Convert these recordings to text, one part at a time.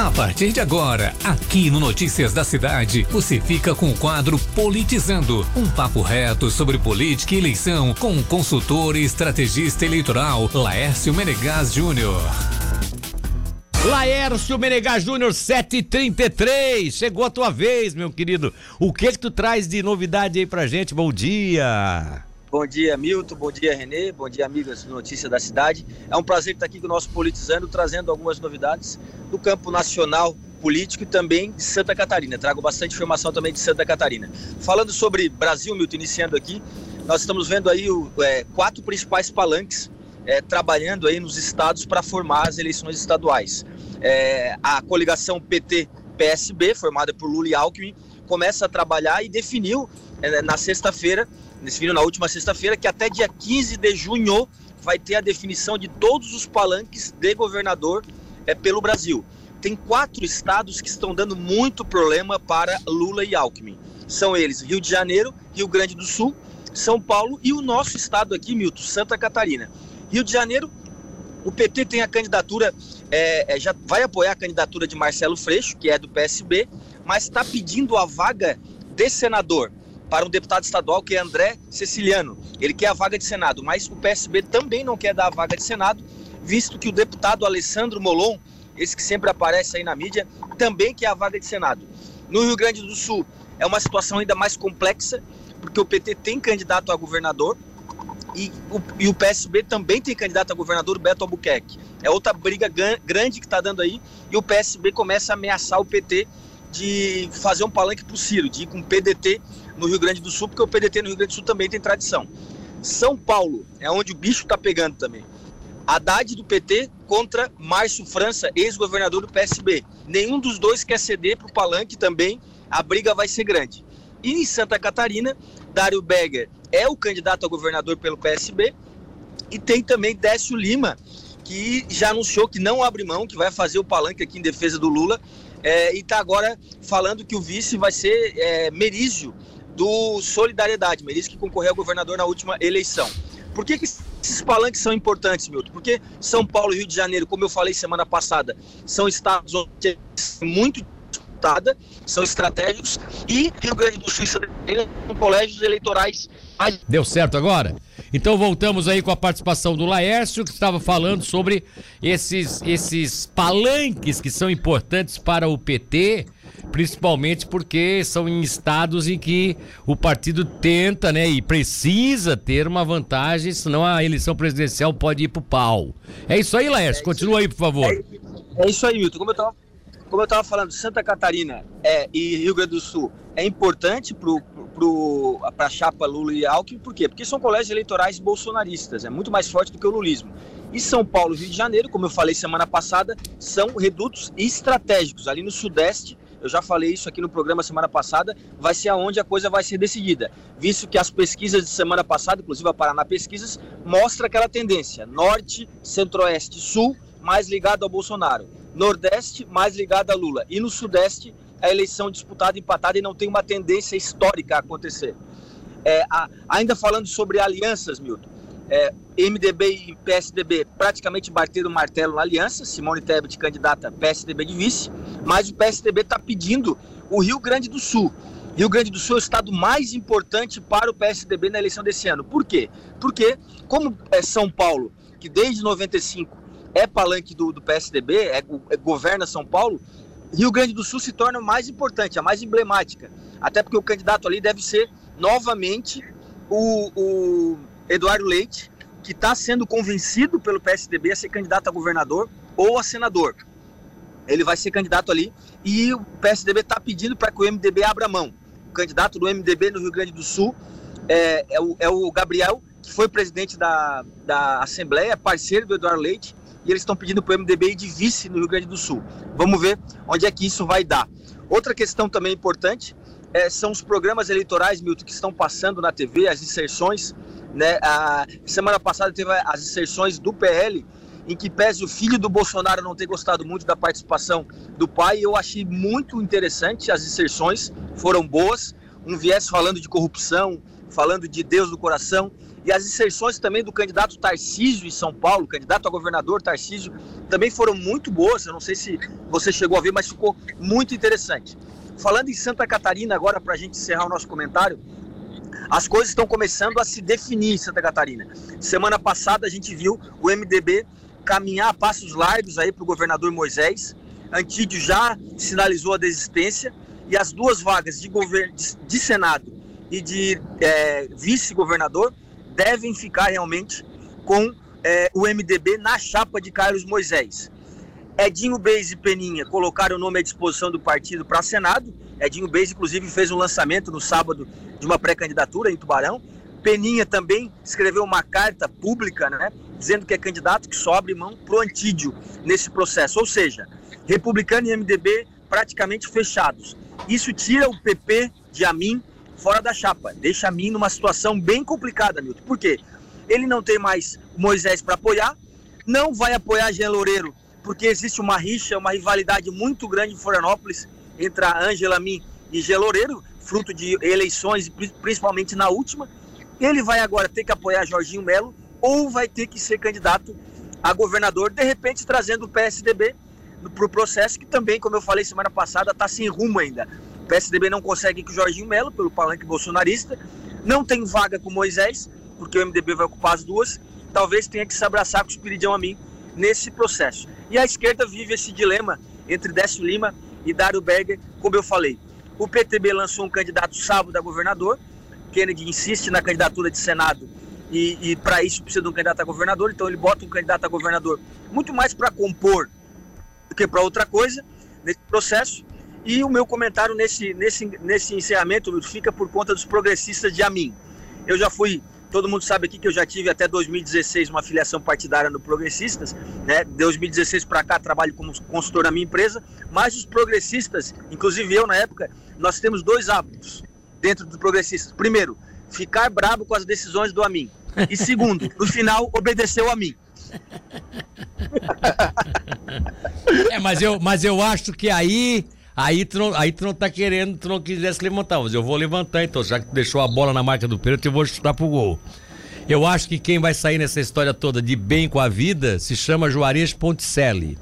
A partir de agora, aqui no Notícias da Cidade, você fica com o quadro Politizando, um papo reto sobre política e eleição com o consultor e estrategista eleitoral Laércio Menegas Júnior. Laércio Menegas Júnior 733, chegou a tua vez, meu querido. O que que tu traz de novidade aí pra gente? Bom dia. Bom dia, Milton. Bom dia, Renê. Bom dia, amigas do Notícia da Cidade. É um prazer estar aqui com o nosso Politizando, trazendo algumas novidades do campo nacional político e também de Santa Catarina. Trago bastante informação também de Santa Catarina. Falando sobre Brasil, Milton, iniciando aqui, nós estamos vendo aí o, é, quatro principais palanques é, trabalhando aí nos estados para formar as eleições estaduais. É, a coligação PT-PSB, formada por Lula e Alckmin, começa a trabalhar e definiu é, na sexta-feira definiu na última sexta-feira que até dia 15 de junho vai ter a definição de todos os palanques de governador é, pelo Brasil. Tem quatro estados que estão dando muito problema para Lula e Alckmin. São eles Rio de Janeiro, Rio Grande do Sul, São Paulo e o nosso estado aqui, Milton, Santa Catarina. Rio de Janeiro, o PT tem a candidatura, é, é, já vai apoiar a candidatura de Marcelo Freixo, que é do PSB, mas está pedindo a vaga de senador para um deputado estadual que é André Ceciliano. Ele quer a vaga de Senado, mas o PSB também não quer dar a vaga de Senado, visto que o deputado Alessandro Molon, esse que sempre aparece aí na mídia, também quer a vaga de Senado. No Rio Grande do Sul é uma situação ainda mais complexa, porque o PT tem candidato a governador e o, e o PSB também tem candidato a governador, Beto Albuquerque. É outra briga grande que está dando aí e o PSB começa a ameaçar o PT de fazer um palanque para o Ciro, de ir com o PDT no Rio Grande do Sul, porque o PDT no Rio Grande do Sul também tem tradição. São Paulo é onde o bicho está pegando também. Haddad do PT contra Márcio França, ex-governador do PSB. Nenhum dos dois quer ceder para o palanque também, a briga vai ser grande. E em Santa Catarina, Dário Berger é o candidato a governador pelo PSB e tem também Décio Lima, que já anunciou que não abre mão, que vai fazer o palanque aqui em defesa do Lula é, e está agora falando que o vice vai ser é, Merizio, do Solidariedade, Merizio que concorreu a governador na última eleição. Por que, que esses palanques são importantes, Milton? Porque São Paulo e Rio de Janeiro, como eu falei semana passada, são estados onde é muito disputada, são estratégicos, e Rio Grande do Sul são colégios eleitorais. Deu certo agora? Então voltamos aí com a participação do Laércio, que estava falando sobre esses, esses palanques que são importantes para o PT, principalmente porque são em estados em que o partido tenta, né, e precisa ter uma vantagem, senão a eleição presidencial pode ir pro pau. É isso aí, Laércio, é continua aí, por favor. É, isso aí, Milton. Como eu estava como eu estava falando, Santa Catarina é, e Rio Grande do Sul é importante para a chapa Lula e Alckmin, por quê? Porque são colégios eleitorais bolsonaristas, é muito mais forte do que o lulismo. E São Paulo e Rio de Janeiro, como eu falei semana passada, são redutos estratégicos. Ali no Sudeste, eu já falei isso aqui no programa semana passada, vai ser aonde a coisa vai ser decidida, visto que as pesquisas de semana passada, inclusive a Paraná Pesquisas, mostra aquela tendência, norte, centro-oeste, sul, mais ligado ao Bolsonaro. Nordeste, mais ligado a Lula. E no Sudeste, a eleição disputada, empatada e não tem uma tendência histórica a acontecer. É, a, ainda falando sobre alianças, Milton, é, MDB e PSDB praticamente bateram o martelo na aliança, Simone Tebet candidata PSDB de vice, mas o PSDB está pedindo o Rio Grande do Sul. Rio Grande do Sul é o estado mais importante para o PSDB na eleição desse ano. Por quê? Porque, como é São Paulo, que desde 95 é palanque do, do PSDB, é, é, governa São Paulo, Rio Grande do Sul se torna mais importante, a mais emblemática. Até porque o candidato ali deve ser novamente o, o Eduardo Leite, que está sendo convencido pelo PSDB a ser candidato a governador ou a senador. Ele vai ser candidato ali e o PSDB está pedindo para que o MDB abra mão. O candidato do MDB no Rio Grande do Sul é, é, o, é o Gabriel, que foi presidente da, da Assembleia, parceiro do Eduardo Leite, e eles estão pedindo para o MDB ir de vice no Rio Grande do Sul. Vamos ver onde é que isso vai dar. Outra questão também importante é, são os programas eleitorais, Milton, que estão passando na TV, as inserções. Né? A semana passada teve as inserções do PL, em que pese o filho do Bolsonaro não ter gostado muito da participação do pai, eu achei muito interessante as inserções, foram boas. Um viés falando de corrupção, falando de Deus do coração, E as inserções também do candidato Tarcísio em São Paulo, candidato a governador Tarcísio, também foram muito boas. Eu não sei se você chegou a ver, mas ficou muito interessante. Falando em Santa Catarina, agora para a gente encerrar o nosso comentário, as coisas estão começando a se definir em Santa Catarina. Semana passada a gente viu o MDB caminhar a passos largos aí para o governador Moisés. Antídio já sinalizou a desistência e as duas vagas de, govern... de Senado e de é, vice-governador devem ficar realmente com é, o MDB na chapa de Carlos Moisés. Edinho Beis e Peninha colocaram o nome à disposição do partido para Senado. Edinho Beis, inclusive, fez um lançamento no sábado de uma pré-candidatura em Tubarão. Peninha também escreveu uma carta pública, né, dizendo que é candidato que só abre mão pro Antídio nesse processo. Ou seja, republicano e MDB praticamente fechados. Isso tira o PP de Amin fora da chapa, deixa Amin numa situação bem complicada, Milton. Por quê? Ele não tem mais Moisés para apoiar, não vai apoiar Jean Loureiro, porque existe uma rixa, uma rivalidade muito grande em Florianópolis entre a Ângela Min e Jean Loureiro, fruto de eleições, principalmente na última. Ele vai agora ter que apoiar Jorginho Melo ou vai ter que ser candidato a governador, de repente trazendo o PSDB para o processo, que também, como eu falei semana passada, está sem rumo ainda. O PSDB não consegue com o Jorginho Melo, pelo palanque bolsonarista, não tem vaga com Moisés, porque o MDB vai ocupar as duas, talvez tenha que se abraçar com o Espiridião a nesse processo. E a esquerda vive esse dilema entre Décio Lima e Dário Berger, como eu falei. O PTB lançou um candidato sábado a governador, Kennedy insiste na candidatura de Senado e, e para isso precisa de um candidato a governador, então ele bota um candidato a governador muito mais para compor do que para outra coisa nesse processo. E o meu comentário nesse, nesse, nesse encerramento fica por conta dos progressistas de Amin. Eu já fui, todo mundo sabe aqui que eu já tive até 2016 uma filiação partidária no Progressistas, né? De 2016 para cá trabalho como consultor na minha empresa, mas os progressistas, inclusive eu na época, nós temos dois hábitos dentro dos progressistas. Primeiro, ficar bravo com as decisões do Amin. E segundo, no final, obedeceu a mim. É, mas eu, mas eu acho que aí. Aí tu, não, aí tu não tá querendo, tu não quisesse levantar, mas eu vou levantar então, já que tu deixou a bola na marca do pênalti, eu vou chutar pro gol. Eu acho que quem vai sair nessa história toda de bem com a vida se chama Juarez Ponticelli,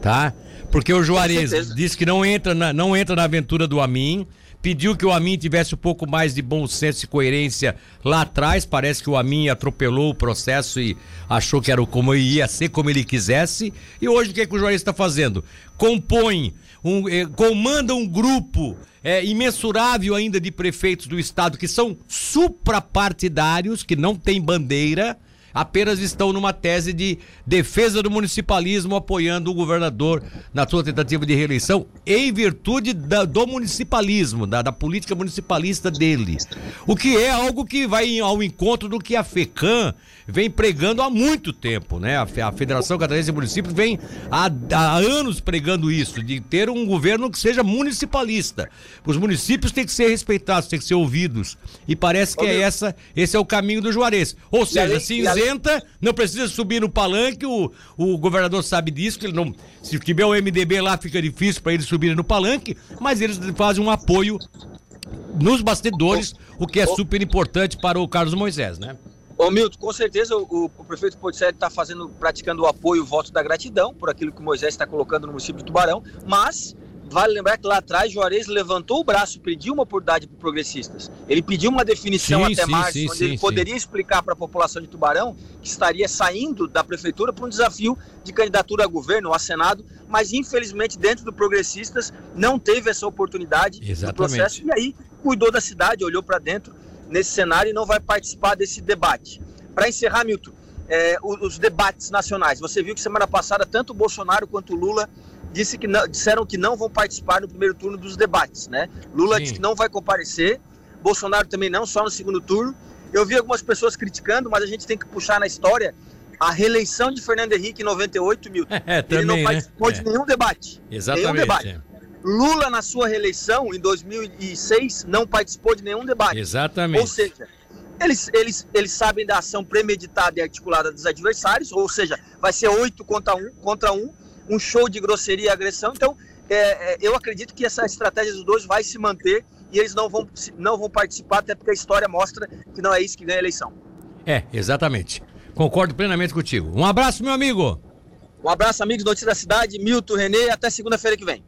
tá? Porque o Juarez disse que não entra na, não entra na aventura do Amin, pediu que o Amin tivesse um pouco mais de bom senso e coerência lá atrás. Parece que o Amin atropelou o processo e achou que era como ia ser, como ele quisesse. E hoje o que, é que o Juarez está fazendo? Compõe, um, eh, comanda um grupo é, imensurável ainda de prefeitos do estado que são suprapartidários, que não tem bandeira apenas estão numa tese de defesa do municipalismo, apoiando o governador na sua tentativa de reeleição, em virtude da, do municipalismo, da, da, política municipalista dele. O que é algo que vai ao encontro do que a FECAM vem pregando há muito tempo, né? A, a Federação Catarinense de Municípios vem há, há anos pregando isso, de ter um governo que seja municipalista. Os municípios têm que ser respeitados, têm que ser ouvidos. E parece que é essa, esse é o caminho do Juarez. Ou seja, não precisa subir no palanque, o, o governador sabe disso, que ele não. Se tiver o MDB lá, fica difícil para eles subirem no palanque, mas eles fazem um apoio nos bastidores, o que é super importante para o Carlos Moisés, né? Ô Milton, com certeza o, o prefeito Ponticelli está fazendo, praticando o apoio, o voto da gratidão por aquilo que o Moisés está colocando no município de Tubarão, mas vale lembrar que lá atrás Juarez levantou o braço, pediu uma oportunidade para progressistas. Ele pediu uma definição sim, até sim, março, sim, onde ele poderia explicar para a população de Tubarão que estaria saindo da prefeitura para um desafio de candidatura a governo ou a Senado, mas infelizmente dentro do progressistas não teve essa oportunidade Exatamente. no processo e aí cuidou da cidade, olhou para dentro nesse cenário e não vai participar desse debate. Para encerrar, Milton, é, os, debates nacionais. Você viu que semana passada tanto o Bolsonaro quanto o Lula disse que não, disseram que não vão participar no primeiro turno dos debates, né? Lula Sim. disse que não vai comparecer, Bolsonaro também não, só no segundo turno. Eu vi algumas pessoas criticando, mas a gente tem que puxar na história a reeleição de Fernando Henrique em 98, Milton. É, também, Ele não né? participou é. de nenhum debate. Exatamente. Nenhum debate. É. Lula, na sua reeleição, em 2006, não participou de nenhum debate. Exatamente. Ou seja, eles, eles, eles sabem da ação premeditada e articulada dos adversários, ou seja, vai ser oito contra um, contra um, um show de grosseria e agressão. Então, é, é, eu acredito que essa estratégia dos dois vai se manter e eles não vão, não vão participar, até porque a história mostra que não é isso que ganha a eleição. É, exatamente. Concordo plenamente contigo. Um abraço, meu amigo. Um abraço, amigos do Notícia da Cidade, Milton, Renê, até segunda-feira que vem.